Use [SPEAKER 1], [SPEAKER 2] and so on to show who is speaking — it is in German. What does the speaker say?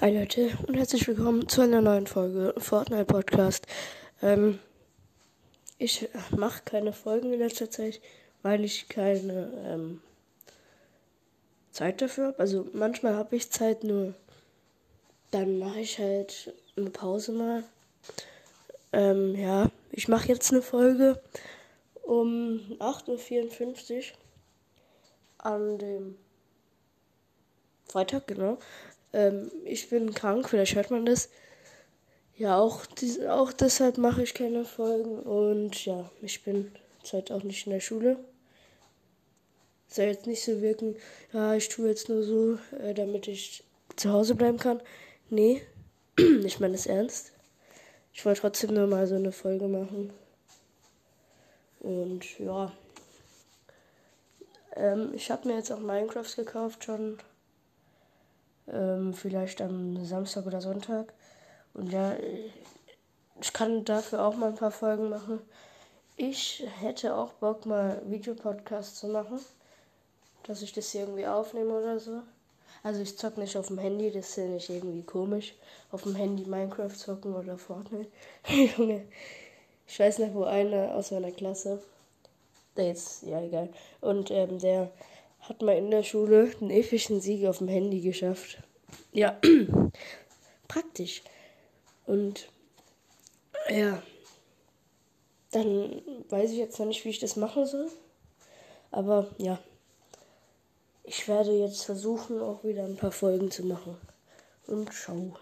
[SPEAKER 1] Hi Leute und herzlich willkommen zu einer neuen Folge Fortnite Podcast. Ähm, ich mache keine Folgen in letzter Zeit, weil ich keine ähm, Zeit dafür habe. Also manchmal habe ich Zeit, nur dann mache ich halt eine Pause mal. Ähm, ja, ich mache jetzt eine Folge um 8.54 Uhr an dem Freitag, genau. Ähm, ich bin krank, vielleicht hört man das. Ja, auch, dies, auch deshalb mache ich keine Folgen und ja, ich bin zurzeit auch nicht in der Schule. Soll jetzt nicht so wirken, ja, ich tue jetzt nur so, äh, damit ich zu Hause bleiben kann. Nee, ich meine es ernst. Ich wollte trotzdem nur mal so eine Folge machen. Und ja. Ähm, ich habe mir jetzt auch Minecraft gekauft schon ähm, vielleicht am Samstag oder Sonntag. Und ja, ich kann dafür auch mal ein paar Folgen machen. Ich hätte auch Bock, mal Videopodcasts zu machen. Dass ich das hier irgendwie aufnehme oder so. Also ich zock nicht auf dem Handy, das finde ich irgendwie komisch. Auf dem Handy Minecraft zocken oder Fortnite. Junge. Ich weiß nicht, wo einer aus meiner Klasse. Der jetzt, ja egal. Und ähm, der hat mal in der Schule einen epischen Sieg auf dem Handy geschafft. Ja, praktisch. Und ja, dann weiß ich jetzt noch nicht, wie ich das machen soll. Aber ja, ich werde jetzt versuchen, auch wieder ein paar Folgen zu machen. Und ciao.